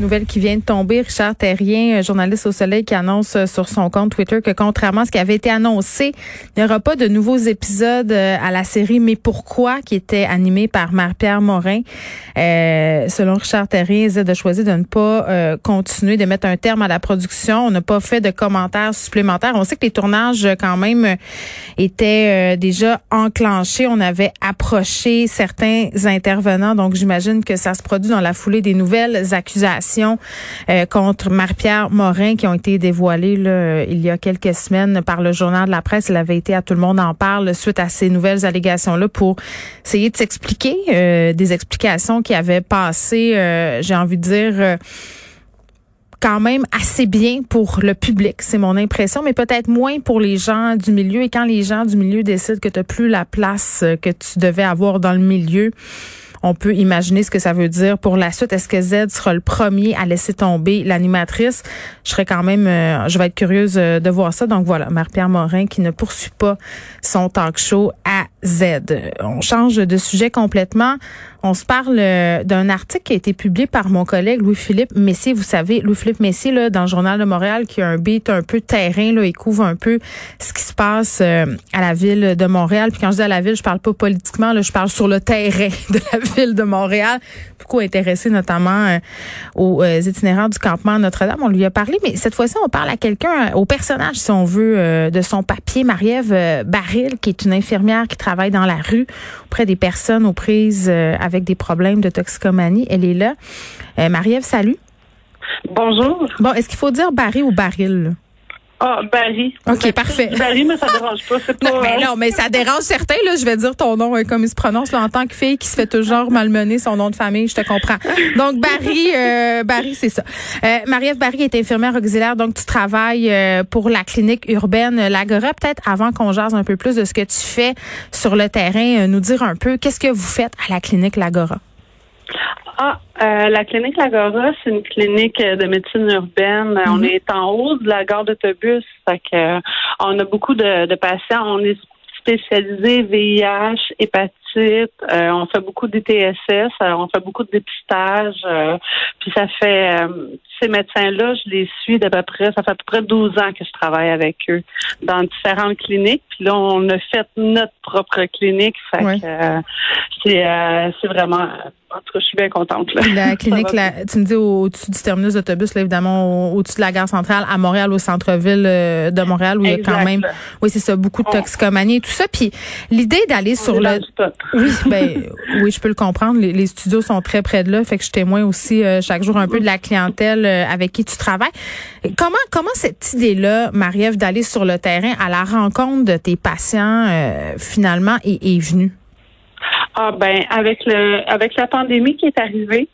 Nouvelle qui vient de tomber, Richard Terrien, journaliste au Soleil, qui annonce euh, sur son compte Twitter que contrairement à ce qui avait été annoncé, il n'y aura pas de nouveaux épisodes euh, à la série Mais pourquoi, qui était animée par Marie-Pierre Morin. Euh, selon Richard Terrien, Z a choisi de ne pas euh, continuer, de mettre un terme à la production. On n'a pas fait de commentaires supplémentaires. On sait que les tournages, quand même, étaient déjà enclenchés. On avait approché certains intervenants, donc j'imagine que ça se produit dans la foulée des nouvelles accusations euh, contre Marie-Pierre Morin qui ont été dévoilées là, il y a quelques semaines par le journal de la presse. Elle avait été à Tout le monde en parle suite à ces nouvelles allégations-là pour essayer de s'expliquer euh, des explications qui avaient passé, euh, j'ai envie de dire quand même assez bien pour le public, c'est mon impression, mais peut-être moins pour les gens du milieu. Et quand les gens du milieu décident que tu n'as plus la place que tu devais avoir dans le milieu, on peut imaginer ce que ça veut dire pour la suite. Est-ce que Z sera le premier à laisser tomber l'animatrice? Je serais quand même, euh, je vais être curieuse euh, de voir ça. Donc voilà, Marie-Pierre Morin qui ne poursuit pas son talk show à Z. On change de sujet complètement. On se parle euh, d'un article qui a été publié par mon collègue Louis-Philippe Messier. Vous savez, Louis-Philippe Messier, là, dans le Journal de Montréal, qui a un beat un peu terrain, là, il couvre un peu ce qui se passe à la ville de Montréal. Puis quand je dis à la ville, je parle pas politiquement, là, je parle sur le terrain de la ville de Montréal, beaucoup intéressé notamment euh, aux euh, itinéraires du campement Notre-Dame. On lui a parlé, mais cette fois-ci, on parle à quelqu'un, au personnage, si on veut, euh, de son papier, Marie-Ève Baril, qui est une infirmière qui travaille dans la rue auprès des personnes aux prises avec des problèmes de toxicomanie. Elle est là. Marie-Ève, salut. Bonjour. Bon, est-ce qu'il faut dire Barry ou Baril? Ah, Barry. OK, parfait. Barry, mais ça dérange pas. C'est pas. Non, mais non, mais ça dérange certains, là. Je vais dire ton nom euh, comme il se prononce, là, en tant que fille qui se fait toujours malmener son nom de famille. Je te comprends. Donc, Barry, euh, Barry, c'est ça. Euh, Marie-Ève Barry est infirmière auxiliaire. Donc, tu travailles euh, pour la clinique urbaine L'Agora. Peut-être avant qu'on jase un peu plus de ce que tu fais sur le terrain, nous dire un peu qu'est-ce que vous faites à la clinique L'Agora. Ah, euh, la clinique Lagora, c'est une clinique de médecine urbaine. Mhm. On est en haut de la gare d'autobus. Fait que, euh, on a beaucoup de, de patients. On est spécialisé VIH, hépatite euh, on fait beaucoup d'ITSS, euh, on fait beaucoup de dépistage. Euh, puis ça fait ces médecins-là, je les suis d'à peu près, ça fait à peu près 12 ans que je travaille avec eux dans différentes cliniques. Puis là, on a fait notre propre clinique. Fait que c'est c'est vraiment en tout cas, je suis bien contente. Là. La clinique, tu me dis au-dessus du terminus d'autobus, là, évidemment, au-dessus de la gare centrale, à Montréal, au centre-ville de Montréal, où il y a quand même, oui, c'est ça, beaucoup de toxicomanie et tout ça. Puis l'idée d'aller sur le, oui, ben oui, je peux le comprendre. Les, studios sont très près de là, fait que je témoigne aussi euh, chaque jour un peu de la clientèle euh, avec qui tu travailles. Comment comment cette idée-là, Marie-Ève, d'aller sur le terrain à la rencontre de tes patients euh, finalement est, est venue? Ah ben avec le avec la pandémie qui est arrivée,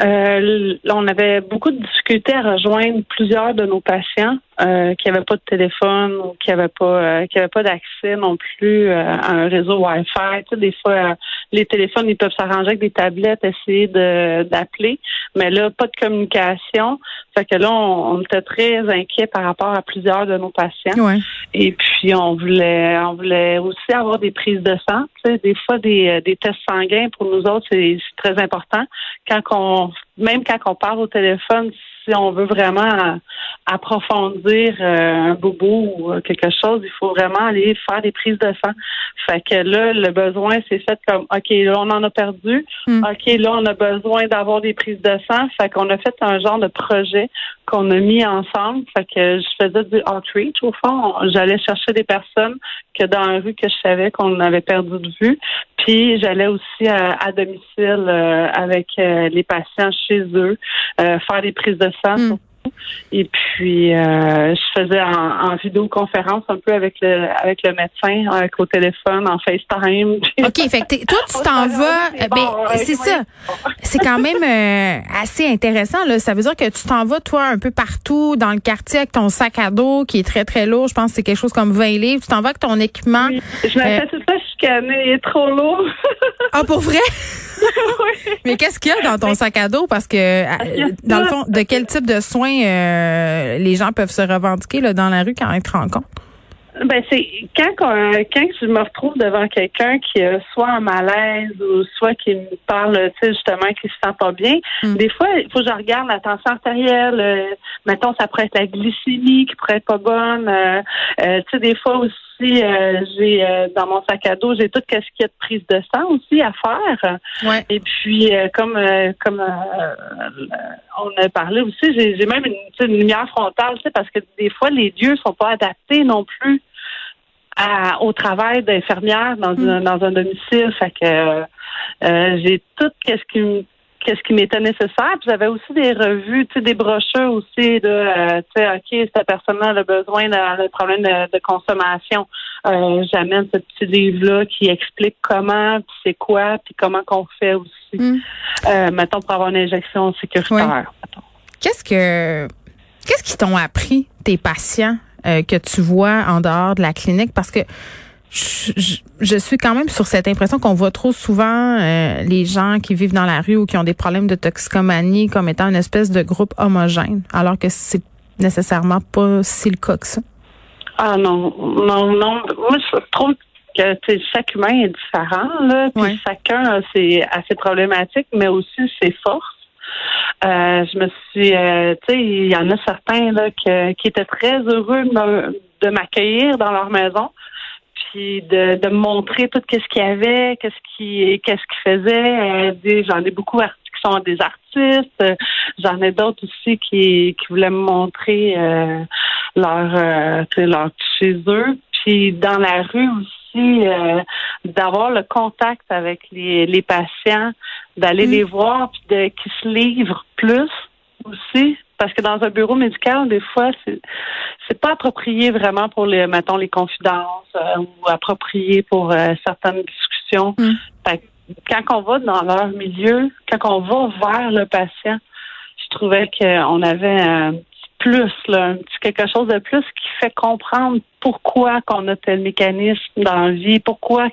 euh, on avait beaucoup de difficultés à rejoindre plusieurs de nos patients euh, qui n'avaient pas de téléphone ou qui n'avaient pas euh, qui avaient pas d'accès non plus euh, à un réseau Wi-Fi. Tu sais, des fois, les téléphones, ils peuvent s'arranger avec des tablettes, essayer de d'appeler, mais là, pas de communication. Fait que là, on, était très inquiets par rapport à plusieurs de nos patients. Et puis, on voulait on voulait aussi avoir des prises de sang. Tu sais, des fois, des, des tests sanguins pour nous autres, c'est très important. Quand on même quand on parle au téléphone, si on veut vraiment approfondir euh, un bobo ou quelque chose, il faut vraiment aller faire des prises de sang. Fait que là, le besoin, c'est fait comme OK, là, on en a perdu. Hmm. OK, là, on a besoin d'avoir des prises de sang. Fait qu'on a fait un genre de projet qu'on a mis ensemble. Fait que je faisais du outreach au fond. J'allais chercher des personnes que dans la rue que je savais qu'on avait perdu de vue. Puis j'allais aussi à, domicile euh, avec euh, les patients chez eux, faire des prises de sang. Hmm. Et puis, euh, je faisais en, vidéoconférence un peu avec le avec le médecin, avec au téléphone, en FaceTime. OK, fait que toi, tu t'en vas. Ben, c'est ça. C'est quand même euh, assez intéressant. Là. Ça veut dire que tu t'en vas, toi, un peu partout dans le quartier avec ton sac à dos qui est très, très lourd. Je pense que c'est quelque chose comme 20 livres. Tu t'en vas avec ton équipement. Je me fais tout ça chicaner. Il est trop lourd. ah, pour vrai? Mais qu'est-ce qu'il y a dans ton sac à dos? Parce que, euh, dans le fond, de quel type de soins euh, les gens peuvent se revendiquer là, dans la rue quand ils te rencontrent? Ben c'est quand quand je me retrouve devant quelqu'un qui a soit un malaise ou soit qui me parle, tu sais justement qui se sent pas bien. Mm. Des fois, il faut que je regarde la tension artérielle. Euh, mettons, ça pourrait être la glycémie qui pourrait être pas bonne. Euh, euh, tu sais, des fois aussi, j'ai dans mon sac à dos, j'ai tout ce qui est de prise de sang aussi à faire. Ouais. Et puis comme comme on a parlé aussi, j'ai même une, une lumière frontale, parce que des fois les lieux sont pas adaptés non plus au travail d'infirmière dans, un, mm. dans un domicile. Fait que euh, j'ai tout qu'est-ce qui qu'est-ce qui m'était nécessaire. Puis j'avais aussi des revues, tu sais, des brochures aussi de, euh, tu sais, ok, cette personne-là a besoin d'un problème de, consommation. Euh, J'amène ce petit livre-là qui explique comment, puis c'est quoi, puis comment qu'on fait aussi. Mm. Euh, mettons pour avoir une injection sécuritaire. Qu'est-ce que qu'est-ce qu'ils t'ont appris tes patients que tu vois en dehors de la clinique? Parce que je, suis quand même sur cette impression qu'on voit trop souvent euh, les gens qui vivent dans la rue ou qui ont des problèmes de toxicomanie comme étant une espèce de groupe homogène, alors que c'est nécessairement pas si le cas que ça. Ah non, non, non. Moi, je trouve que chaque humain est différent, là, puis chacun a ses, a ses problématiques, mais aussi ses forces. Euh, je me suis, euh, tu sais, il y en a certains là qui étaient très heureux de m'accueillir dans leur maison, puis de, de me montrer tout ce qu'il y avait, qu'est-ce qui, qu'est-ce qu'ils faisaient. Euh, j'en ai beaucoup qui sont des artistes. J'en ai d'autres aussi qui, qui voulaient me montrer leur, leur chez eux. Puis dans la rue aussi euh, d'avoir le contact avec les, les patients, d'aller les mm. voir, puis de qu'ils se livrent plus aussi. Parce que dans un bureau médical, des fois, c'est c'est pas approprié vraiment pour les, mettons, les confidences euh, ou approprié pour euh, certaines discussions. Mm. quand on va dans leur milieu, quand on va vers le patient, je trouvais qu'on avait un plus, là, un petit quelque chose de plus qui fait comprendre pourquoi qu'on a tel mécanisme dans la vie, pourquoi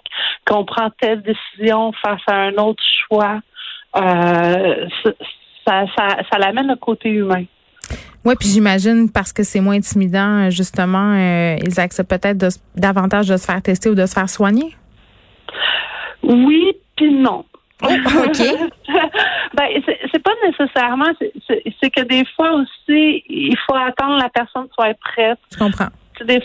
qu'on prend telle décision face à un autre choix. Euh, ça, ça, ça l'amène au côté humain. Oui, puis j'imagine parce que c'est moins intimidant, justement, euh, ils acceptent peut-être davantage de se faire tester ou de se faire soigner? Oui, puis non. Oh, OK. ben, c'est pas nécessairement. C'est que des fois aussi, il faut attendre la personne soit prête. Je comprends. Des,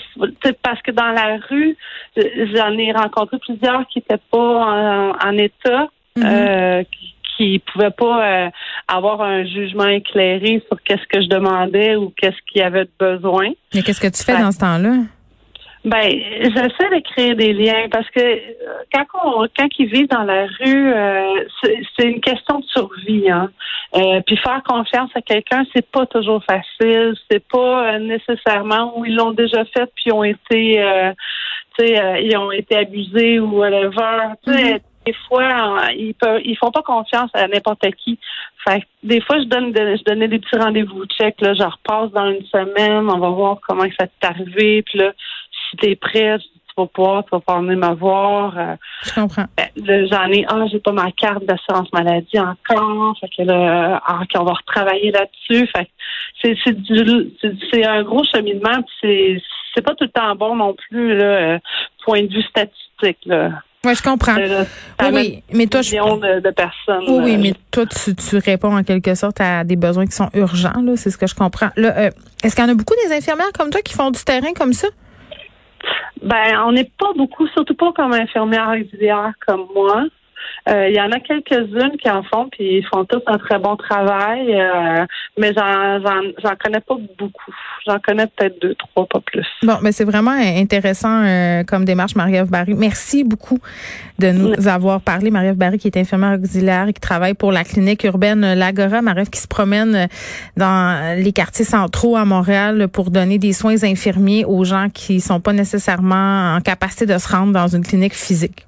parce que dans la rue, j'en ai rencontré plusieurs qui n'étaient pas en, état, mm-hmm. euh, qui, ne pouvaient pas euh, avoir un jugement éclairé sur qu'est-ce que je demandais ou qu'est-ce qu'il y avait de besoin. Mais qu'est-ce que tu fais dans ce temps-là? Ben, j'essaie de créer des liens parce que euh, quand on, quand ils vivent dans la rue, euh, c'est une question de survie. Hein. Euh, puis faire confiance à quelqu'un, c'est pas toujours facile. C'est pas nécessairement où ils l'ont déjà fait puis ont été, tu sais, ils ont été abusés ou whatever. Mm-hmm. Des fois, ils peuvent, ils font pas confiance à n'importe qui. Fait des fois, je donne, je donnais des petits rendez-vous check. Là, je repasse dans une semaine, on va voir comment ça t'est arrivé. Puis là, si t'es prêt, tu vas pouvoir, tu vas pouvoir venir me voir. Euh, je comprends. Ben, j'en ai, ah, j'ai pas ma carte d'assurance maladie encore. Fait que là, ah, on va retravailler là-dessus. Fait c'est, c'est du, c'est, un gros cheminement. c'est, c'est pas tout le temps bon non plus, là, euh, point de vue statistique, là. Oui, je comprends. oui, mais toi, je... de, de personnes. Oui, oui, mais toi, tu, tu, réponds en quelque sorte à des besoins qui sont urgents, là. C'est ce que je comprends. Là, euh, est-ce qu'il y en a beaucoup des infirmières comme toi qui font du terrain comme ça? Ben, on n'est pas beaucoup, surtout pas comme infirmière auxiliaire comme moi. Euh, il y en a quelques-unes qui en font, puis ils font tous un très bon travail, euh, mais j'en, j'en, connais pas beaucoup. J'en connais peut-être deux, trois, pas plus. Bon, mais c'est vraiment intéressant euh, comme démarche, Marie-Ève Barry. Merci beaucoup de nous avoir parlé. Marie-Ève Barry, qui est infirmière auxiliaire et qui travaille pour la clinique urbaine L'Agora. Marie-Ève qui se promène dans les quartiers centraux à Montréal pour donner des soins infirmiers aux gens qui sont pas nécessairement en capacité de se rendre dans une clinique physique.